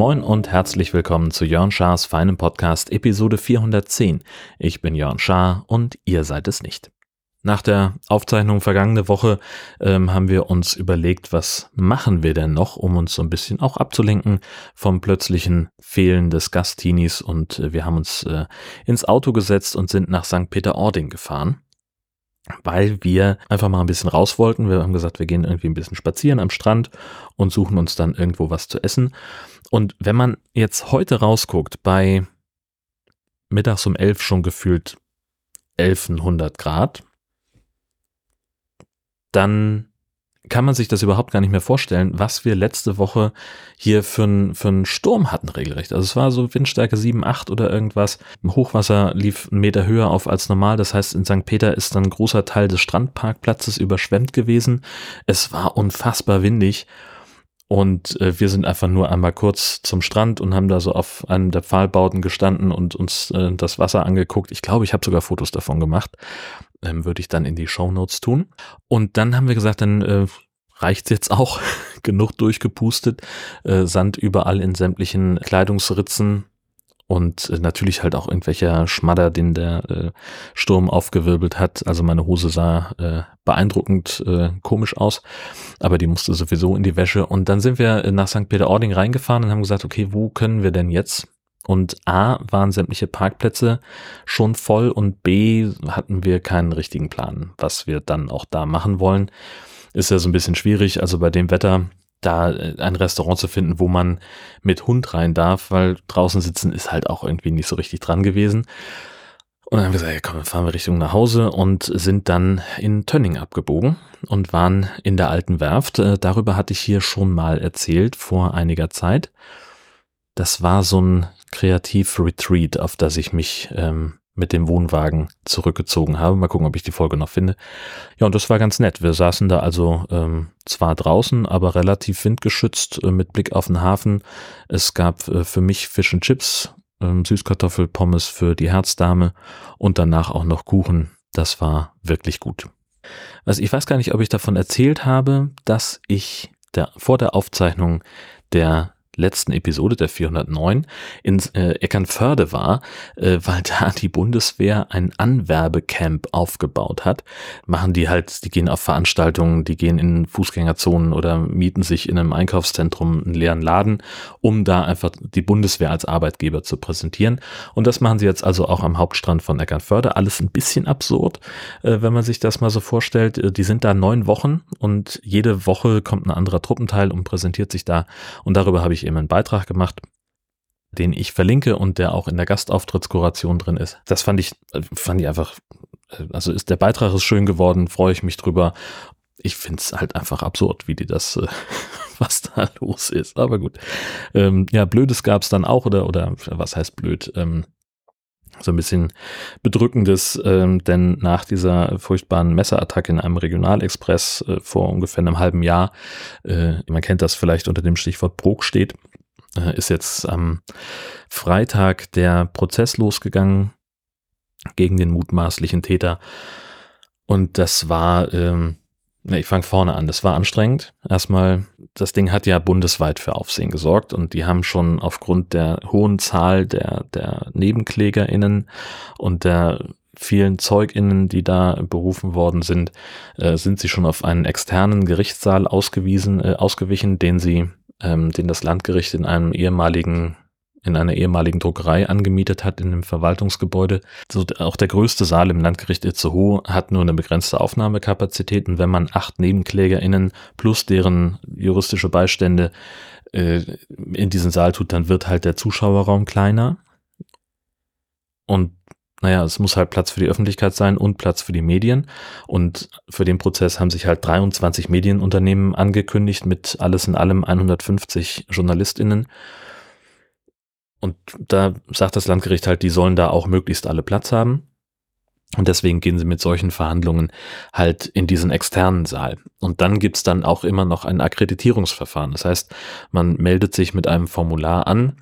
Moin und herzlich willkommen zu Jörn Schars feinem Podcast Episode 410. Ich bin Jörn Schaar und ihr seid es nicht. Nach der Aufzeichnung vergangene Woche ähm, haben wir uns überlegt, was machen wir denn noch, um uns so ein bisschen auch abzulenken vom plötzlichen Fehlen des Gastinis und äh, wir haben uns äh, ins Auto gesetzt und sind nach St. Peter-Ording gefahren weil wir einfach mal ein bisschen raus wollten. Wir haben gesagt, wir gehen irgendwie ein bisschen spazieren am Strand und suchen uns dann irgendwo was zu essen. Und wenn man jetzt heute rausguckt, bei mittags um elf schon gefühlt 1100 Grad, dann kann man sich das überhaupt gar nicht mehr vorstellen, was wir letzte Woche hier für einen für Sturm hatten regelrecht. Also es war so Windstärke 7, 8 oder irgendwas. Hochwasser lief einen Meter höher auf als normal. Das heißt, in St. Peter ist dann ein großer Teil des Strandparkplatzes überschwemmt gewesen. Es war unfassbar windig. Und äh, wir sind einfach nur einmal kurz zum Strand und haben da so auf einem der Pfahlbauten gestanden und uns äh, das Wasser angeguckt. Ich glaube, ich habe sogar Fotos davon gemacht ähm, würde ich dann in die Show Notes tun. Und dann haben wir gesagt, dann äh, reicht's jetzt auch. Genug durchgepustet. Äh, Sand überall in sämtlichen Kleidungsritzen. Und äh, natürlich halt auch irgendwelcher Schmadder, den der äh, Sturm aufgewirbelt hat. Also meine Hose sah äh, beeindruckend äh, komisch aus, aber die musste sowieso in die Wäsche. Und dann sind wir nach St. Peter-Ording reingefahren und haben gesagt, okay, wo können wir denn jetzt und A waren sämtliche Parkplätze schon voll und B hatten wir keinen richtigen Plan, was wir dann auch da machen wollen. Ist ja so ein bisschen schwierig, also bei dem Wetter da äh, ein Restaurant zu finden, wo man mit Hund rein darf, weil draußen sitzen ist halt auch irgendwie nicht so richtig dran gewesen. Und dann haben wir gesagt, ja komm, fahren wir Richtung nach Hause und sind dann in Tönning abgebogen und waren in der alten Werft. Äh, darüber hatte ich hier schon mal erzählt vor einiger Zeit. Das war so ein Kreativ-Retreat, auf das ich mich ähm, mit dem Wohnwagen zurückgezogen habe. Mal gucken, ob ich die Folge noch finde. Ja, und das war ganz nett. Wir saßen da also ähm, zwar draußen, aber relativ windgeschützt äh, mit Blick auf den Hafen. Es gab äh, für mich Fish and Chips, ähm, Süßkartoffelpommes für die Herzdame und danach auch noch Kuchen. Das war wirklich gut. Also ich weiß gar nicht, ob ich davon erzählt habe, dass ich der, vor der Aufzeichnung der letzten Episode der 409 in äh, Eckernförde war, äh, weil da die Bundeswehr ein Anwerbecamp aufgebaut hat. Machen die halt, die gehen auf Veranstaltungen, die gehen in Fußgängerzonen oder mieten sich in einem Einkaufszentrum einen leeren Laden, um da einfach die Bundeswehr als Arbeitgeber zu präsentieren. Und das machen sie jetzt also auch am Hauptstrand von Eckernförde. Alles ein bisschen absurd, äh, wenn man sich das mal so vorstellt. Äh, die sind da neun Wochen und jede Woche kommt ein anderer Truppenteil und präsentiert sich da. Und darüber habe ich eben einen Beitrag gemacht, den ich verlinke und der auch in der Gastauftrittskuration drin ist. Das fand ich, fand ich einfach, also ist der Beitrag ist schön geworden, freue ich mich drüber. Ich finde es halt einfach absurd, wie die das, was da los ist. Aber gut. Ähm, ja, Blödes gab es dann auch, oder, oder was heißt blöd? Ähm, so ein bisschen bedrückendes, ähm, denn nach dieser furchtbaren Messerattacke in einem Regionalexpress äh, vor ungefähr einem halben Jahr, äh, man kennt das vielleicht unter dem Stichwort Brok steht, äh, ist jetzt am Freitag der Prozess losgegangen gegen den mutmaßlichen Täter. Und das war ähm, ich fange vorne an. Das war anstrengend. Erstmal, das Ding hat ja bundesweit für Aufsehen gesorgt und die haben schon aufgrund der hohen Zahl der, der NebenklägerInnen und der vielen ZeugInnen, die da berufen worden sind, äh, sind sie schon auf einen externen Gerichtssaal ausgewiesen, äh, ausgewichen, den sie, ähm, den das Landgericht in einem ehemaligen in einer ehemaligen Druckerei angemietet hat in einem Verwaltungsgebäude. So, auch der größte Saal im Landgericht Itzehoe hat nur eine begrenzte Aufnahmekapazität und wenn man acht NebenklägerInnen plus deren juristische Beistände äh, in diesen Saal tut, dann wird halt der Zuschauerraum kleiner. Und naja, es muss halt Platz für die Öffentlichkeit sein und Platz für die Medien. Und für den Prozess haben sich halt 23 Medienunternehmen angekündigt mit alles in allem 150 JournalistInnen. Und da sagt das Landgericht halt, die sollen da auch möglichst alle Platz haben. Und deswegen gehen sie mit solchen Verhandlungen halt in diesen externen Saal. Und dann gibt's dann auch immer noch ein Akkreditierungsverfahren. Das heißt, man meldet sich mit einem Formular an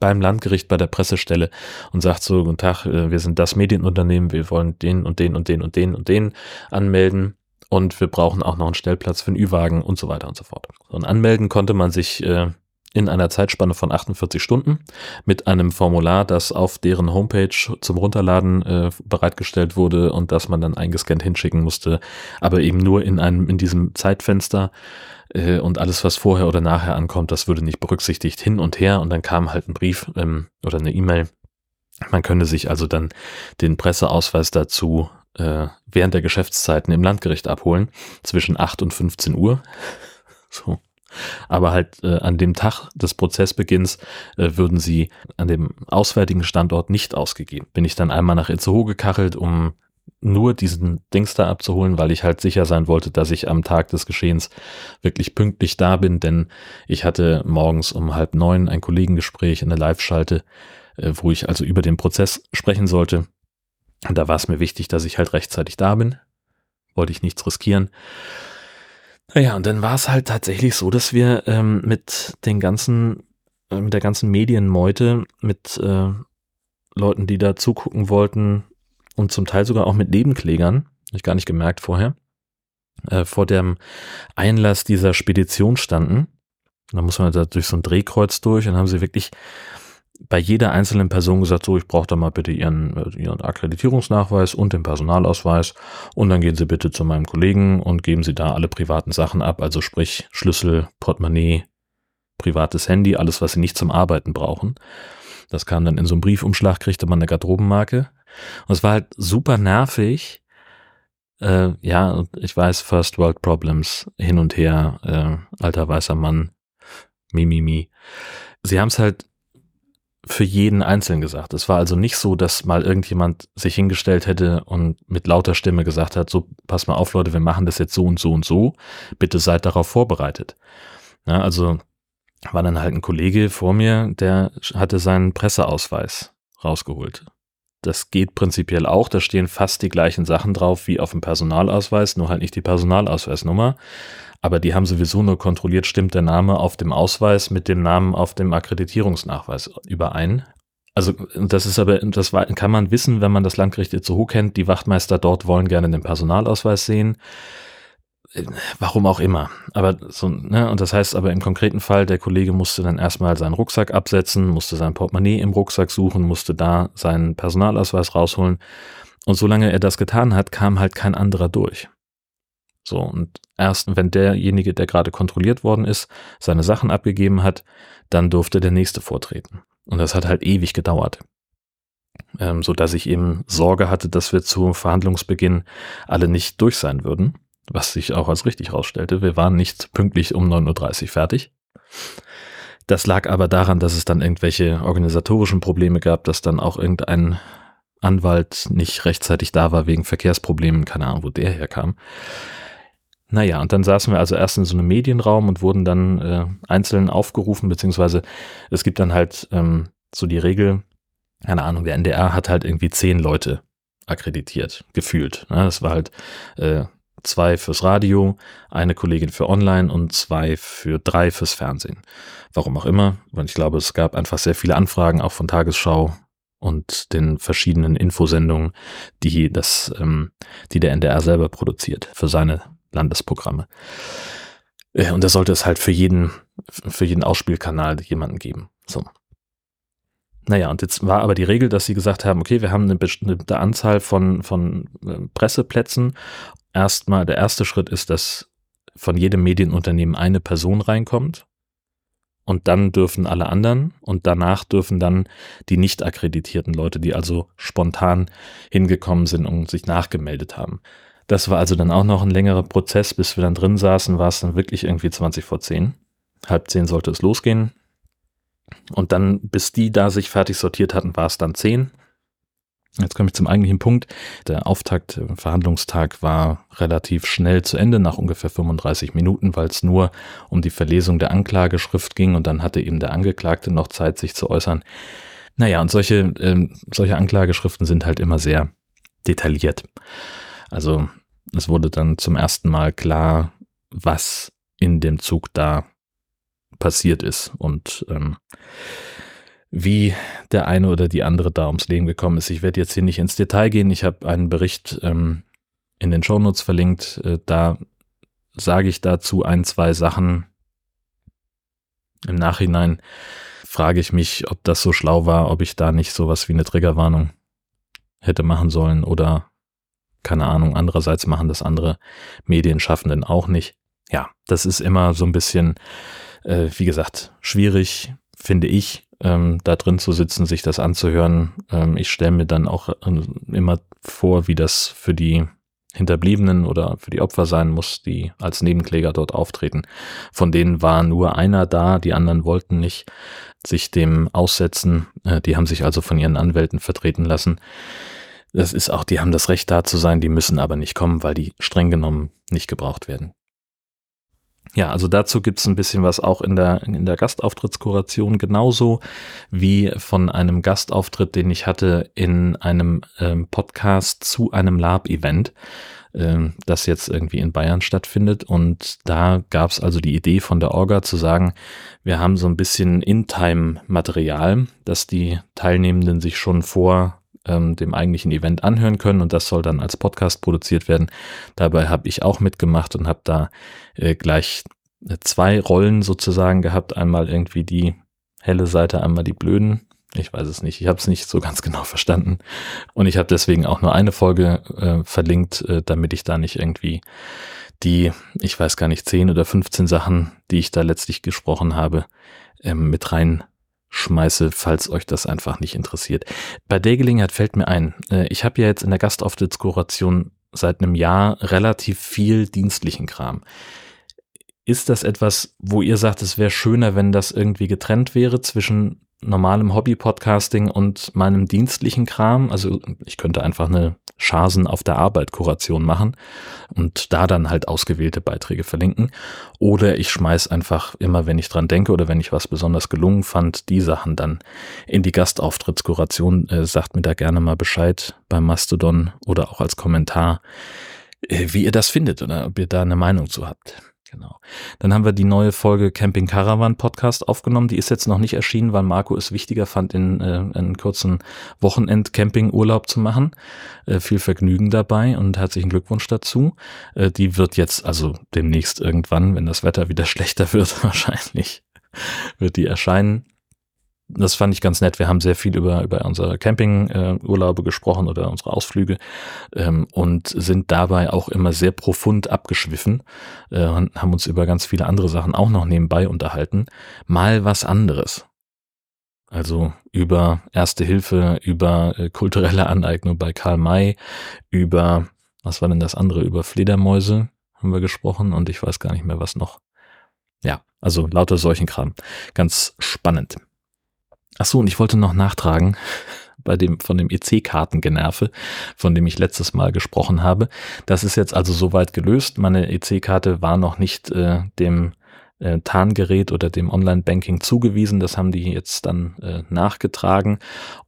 beim Landgericht bei der Pressestelle und sagt so, guten Tag, äh, wir sind das Medienunternehmen, wir wollen den und den und den und den und den anmelden und wir brauchen auch noch einen Stellplatz für einen Ü-Wagen und so weiter und so fort. Und anmelden konnte man sich äh, in einer Zeitspanne von 48 Stunden mit einem Formular, das auf deren Homepage zum Runterladen äh, bereitgestellt wurde und das man dann eingescannt hinschicken musste, aber eben nur in einem in diesem Zeitfenster äh, und alles, was vorher oder nachher ankommt, das würde nicht berücksichtigt hin und her und dann kam halt ein Brief ähm, oder eine E-Mail. Man könne sich also dann den Presseausweis dazu äh, während der Geschäftszeiten im Landgericht abholen, zwischen 8 und 15 Uhr. So. Aber halt äh, an dem Tag des Prozessbeginns äh, würden sie an dem auswärtigen Standort nicht ausgegeben. Bin ich dann einmal nach Itzehoe gekachelt, um nur diesen Dings da abzuholen, weil ich halt sicher sein wollte, dass ich am Tag des Geschehens wirklich pünktlich da bin, denn ich hatte morgens um halb neun ein Kollegengespräch in der Live-Schalte, äh, wo ich also über den Prozess sprechen sollte. Und da war es mir wichtig, dass ich halt rechtzeitig da bin. Wollte ich nichts riskieren. Naja, und dann war es halt tatsächlich so, dass wir ähm, mit den ganzen, äh, mit der ganzen Medienmeute, mit äh, Leuten, die da zugucken wollten, und zum Teil sogar auch mit Nebenklägern, hab ich gar nicht gemerkt vorher, äh, vor dem Einlass dieser Spedition standen. Da muss man da durch so ein Drehkreuz durch und haben sie wirklich bei jeder einzelnen Person gesagt, so, ich brauche da mal bitte ihren, äh, ihren Akkreditierungsnachweis und den Personalausweis und dann gehen Sie bitte zu meinem Kollegen und geben Sie da alle privaten Sachen ab, also sprich Schlüssel, Portemonnaie, privates Handy, alles, was Sie nicht zum Arbeiten brauchen. Das kam dann in so einem Briefumschlag, kriegte man eine Garderobenmarke. Und es war halt super nervig. Äh, ja, ich weiß, First World Problems, hin und her, äh, alter weißer Mann, Mimimi. Mi, mi. Sie haben es halt für jeden einzeln gesagt. Es war also nicht so, dass mal irgendjemand sich hingestellt hätte und mit lauter Stimme gesagt hat, so, pass mal auf, Leute, wir machen das jetzt so und so und so. Bitte seid darauf vorbereitet. Ja, also war dann halt ein Kollege vor mir, der hatte seinen Presseausweis rausgeholt. Das geht prinzipiell auch. Da stehen fast die gleichen Sachen drauf wie auf dem Personalausweis, nur halt nicht die Personalausweisnummer. Aber die haben sowieso nur kontrolliert, stimmt der Name auf dem Ausweis mit dem Namen auf dem Akkreditierungsnachweis überein. Also das ist aber, das kann man wissen, wenn man das Landgericht Itzehoe kennt. Die Wachtmeister dort wollen gerne den Personalausweis sehen warum auch immer. Aber so, ne, und das heißt aber im konkreten Fall, der Kollege musste dann erstmal seinen Rucksack absetzen, musste sein Portemonnaie im Rucksack suchen, musste da seinen Personalausweis rausholen. Und solange er das getan hat, kam halt kein anderer durch. So, und erst wenn derjenige, der gerade kontrolliert worden ist, seine Sachen abgegeben hat, dann durfte der nächste vortreten. Und das hat halt ewig gedauert. Ähm, so dass ich eben Sorge hatte, dass wir zu Verhandlungsbeginn alle nicht durch sein würden was sich auch als richtig herausstellte. Wir waren nicht pünktlich um 9.30 Uhr fertig. Das lag aber daran, dass es dann irgendwelche organisatorischen Probleme gab, dass dann auch irgendein Anwalt nicht rechtzeitig da war wegen Verkehrsproblemen, keine Ahnung, wo der herkam. Naja, und dann saßen wir also erst in so einem Medienraum und wurden dann äh, einzeln aufgerufen, beziehungsweise es gibt dann halt ähm, so die Regel, keine Ahnung, der NDR hat halt irgendwie zehn Leute akkreditiert, gefühlt. Ne? Das war halt äh, zwei fürs Radio, eine Kollegin für Online und zwei für drei fürs Fernsehen. Warum auch immer, weil ich glaube, es gab einfach sehr viele Anfragen auch von Tagesschau und den verschiedenen Infosendungen, die das, ähm, die der NDR selber produziert für seine Landesprogramme. Äh, und da sollte es halt für jeden, für jeden Ausspielkanal jemanden geben. So. Naja, und jetzt war aber die Regel, dass sie gesagt haben, okay, wir haben eine bestimmte Anzahl von, von äh, Presseplätzen erstmal, der erste Schritt ist, dass von jedem Medienunternehmen eine Person reinkommt und dann dürfen alle anderen und danach dürfen dann die nicht akkreditierten Leute, die also spontan hingekommen sind und sich nachgemeldet haben. Das war also dann auch noch ein längerer Prozess, bis wir dann drin saßen, war es dann wirklich irgendwie 20 vor 10. Halb 10 sollte es losgehen. Und dann, bis die da sich fertig sortiert hatten, war es dann 10. Jetzt komme ich zum eigentlichen Punkt. Der Auftakt, der Verhandlungstag war relativ schnell zu Ende, nach ungefähr 35 Minuten, weil es nur um die Verlesung der Anklageschrift ging und dann hatte eben der Angeklagte noch Zeit, sich zu äußern. Naja, und solche, äh, solche Anklageschriften sind halt immer sehr detailliert. Also es wurde dann zum ersten Mal klar, was in dem Zug da passiert ist. Und ähm, wie der eine oder die andere da ums Leben gekommen ist. Ich werde jetzt hier nicht ins Detail gehen. Ich habe einen Bericht ähm, in den Shownotes verlinkt. Äh, da sage ich dazu ein, zwei Sachen. Im Nachhinein frage ich mich, ob das so schlau war, ob ich da nicht sowas wie eine Triggerwarnung hätte machen sollen oder keine Ahnung. Andererseits machen das andere Medienschaffenden auch nicht. Ja, das ist immer so ein bisschen, äh, wie gesagt, schwierig, finde ich, ähm, da drin zu sitzen, sich das anzuhören. Ähm, ich stelle mir dann auch äh, immer vor, wie das für die Hinterbliebenen oder für die Opfer sein muss, die als Nebenkläger dort auftreten. Von denen war nur einer da, die anderen wollten nicht sich dem aussetzen. Äh, die haben sich also von ihren Anwälten vertreten lassen. Das ist auch, die haben das Recht da zu sein, die müssen aber nicht kommen, weil die streng genommen nicht gebraucht werden. Ja, also dazu gibt's ein bisschen was auch in der, in der Gastauftrittskoration, genauso wie von einem Gastauftritt, den ich hatte in einem ähm, Podcast zu einem Lab-Event, ähm, das jetzt irgendwie in Bayern stattfindet. Und da gab's also die Idee von der Orga zu sagen, wir haben so ein bisschen In-Time-Material, dass die Teilnehmenden sich schon vor ähm, dem eigentlichen Event anhören können und das soll dann als Podcast produziert werden. Dabei habe ich auch mitgemacht und habe da äh, gleich äh, zwei Rollen sozusagen gehabt. Einmal irgendwie die helle Seite, einmal die blöden. Ich weiß es nicht. Ich habe es nicht so ganz genau verstanden. Und ich habe deswegen auch nur eine Folge äh, verlinkt, äh, damit ich da nicht irgendwie die, ich weiß gar nicht, 10 oder 15 Sachen, die ich da letztlich gesprochen habe, ähm, mit rein schmeiße, falls euch das einfach nicht interessiert. Bei der Gelegenheit fällt mir ein, äh, ich habe ja jetzt in der Gastauftrittskoration seit einem Jahr relativ viel dienstlichen Kram. Ist das etwas, wo ihr sagt, es wäre schöner, wenn das irgendwie getrennt wäre zwischen normalem Hobby-Podcasting und meinem dienstlichen Kram. Also ich könnte einfach eine Chasen auf der Arbeit Kuration machen und da dann halt ausgewählte Beiträge verlinken. Oder ich schmeiß einfach immer, wenn ich dran denke oder wenn ich was besonders gelungen fand, die Sachen dann in die Gastauftrittskoration. Äh, sagt mir da gerne mal Bescheid beim Mastodon oder auch als Kommentar, äh, wie ihr das findet oder ob ihr da eine Meinung zu habt. Genau. Dann haben wir die neue Folge Camping Caravan Podcast aufgenommen. Die ist jetzt noch nicht erschienen, weil Marco es wichtiger fand, in äh, einen kurzen Wochenend-Camping-Urlaub zu machen. Äh, viel Vergnügen dabei und herzlichen Glückwunsch dazu. Äh, die wird jetzt also demnächst irgendwann, wenn das Wetter wieder schlechter wird, wahrscheinlich, wird die erscheinen das fand ich ganz nett. Wir haben sehr viel über, über unsere Campingurlaube äh, gesprochen oder unsere Ausflüge ähm, und sind dabei auch immer sehr profund abgeschwiffen äh, und haben uns über ganz viele andere Sachen auch noch nebenbei unterhalten. Mal was anderes. Also über Erste Hilfe, über äh, kulturelle Aneignung bei Karl May, über, was war denn das andere, über Fledermäuse haben wir gesprochen und ich weiß gar nicht mehr, was noch. Ja, also lauter solchen Kram. Ganz spannend. Ach so, und ich wollte noch nachtragen bei dem von dem EC-Kartengenerve, von dem ich letztes Mal gesprochen habe. Das ist jetzt also soweit gelöst. Meine EC-Karte war noch nicht äh, dem äh, Tarngerät oder dem Online-Banking zugewiesen. Das haben die jetzt dann äh, nachgetragen.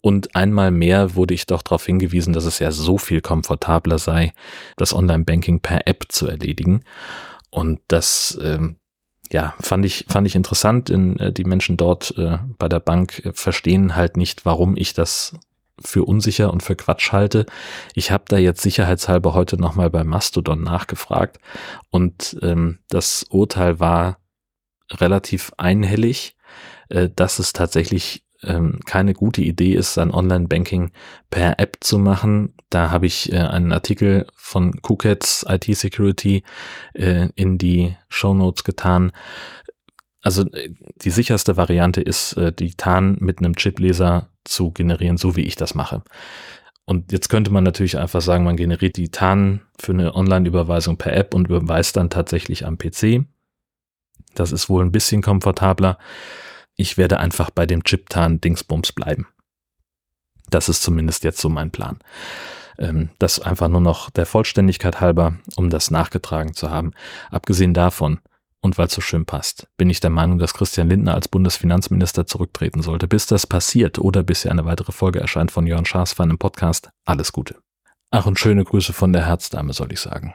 Und einmal mehr wurde ich doch darauf hingewiesen, dass es ja so viel komfortabler sei, das Online-Banking per App zu erledigen. Und das ähm, ja, fand ich, fand ich interessant. In, äh, die Menschen dort äh, bei der Bank äh, verstehen halt nicht, warum ich das für unsicher und für Quatsch halte. Ich habe da jetzt sicherheitshalber heute nochmal bei Mastodon nachgefragt und ähm, das Urteil war relativ einhellig, äh, dass es tatsächlich ähm, keine gute Idee ist, sein Online-Banking per App zu machen. Da habe ich äh, einen Artikel von KuCats IT Security äh, in die Show Notes getan. Also äh, die sicherste Variante ist, äh, die TAN mit einem Chipleser zu generieren, so wie ich das mache. Und jetzt könnte man natürlich einfach sagen, man generiert die TAN für eine Online-Überweisung per App und überweist dann tatsächlich am PC. Das ist wohl ein bisschen komfortabler ich werde einfach bei dem Chiptan-Dingsbums bleiben. Das ist zumindest jetzt so mein Plan. Ähm, das einfach nur noch der Vollständigkeit halber, um das nachgetragen zu haben. Abgesehen davon, und weil es so schön passt, bin ich der Meinung, dass Christian Lindner als Bundesfinanzminister zurücktreten sollte. Bis das passiert oder bis hier eine weitere Folge erscheint von Jörn Schaas einen Podcast, alles Gute. Ach und schöne Grüße von der Herzdame, soll ich sagen.